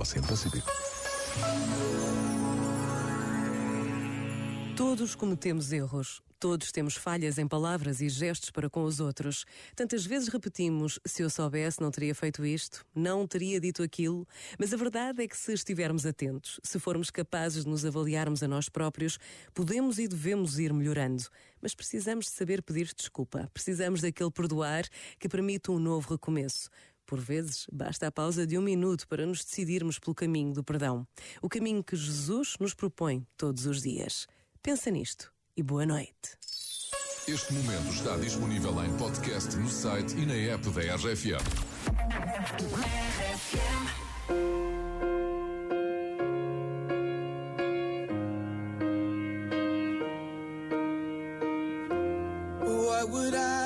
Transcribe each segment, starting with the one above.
Oceano Pacífico. Todos cometemos erros. Todos temos falhas em palavras e gestos para com os outros. Tantas vezes repetimos: se eu soubesse, não teria feito isto, não teria dito aquilo. Mas a verdade é que, se estivermos atentos, se formos capazes de nos avaliarmos a nós próprios, podemos e devemos ir melhorando. Mas precisamos de saber pedir desculpa. Precisamos daquele perdoar que permite um novo recomeço. Por vezes, basta a pausa de um minuto para nos decidirmos pelo caminho do perdão. O caminho que Jesus nos propõe todos os dias. Pensa nisto e boa noite. Este momento está disponível em podcast no site e na app da RFM. What would I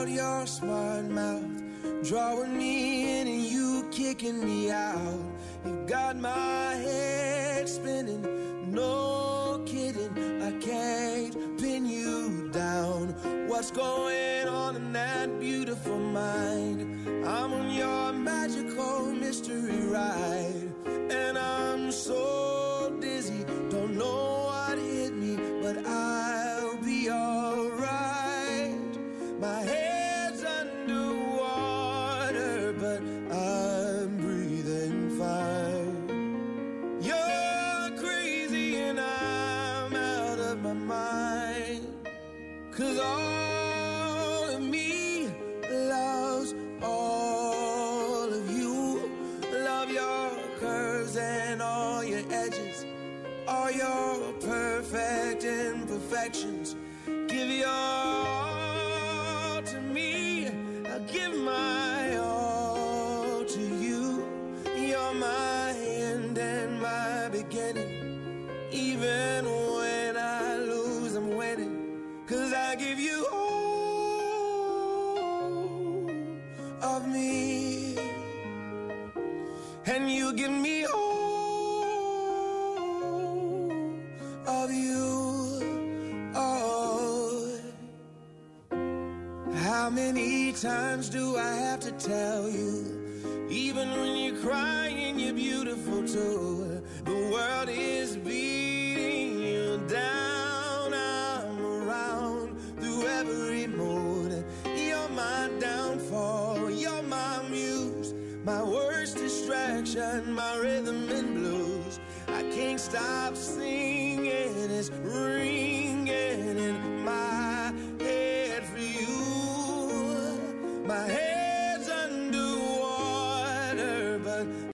without your smart mouth? Drawing me in and you kicking me out. You've got my head spinning. No kidding, I can't pin you down. What's going on in that beautiful mind? I'm on your magical mystery ride. Cause all of me loves all of you. Love your curves and all your edges, all your perfect imperfections. Give your And you give me all of you. Oh. How many times do I have to tell you? Even when you're crying, you're beautiful too. The world is beating you down. I'm around through every mood. You're my downfall. You're my muse. My worst distraction, my rhythm and blues. I can't stop singing. It's ringing in my head for you. My head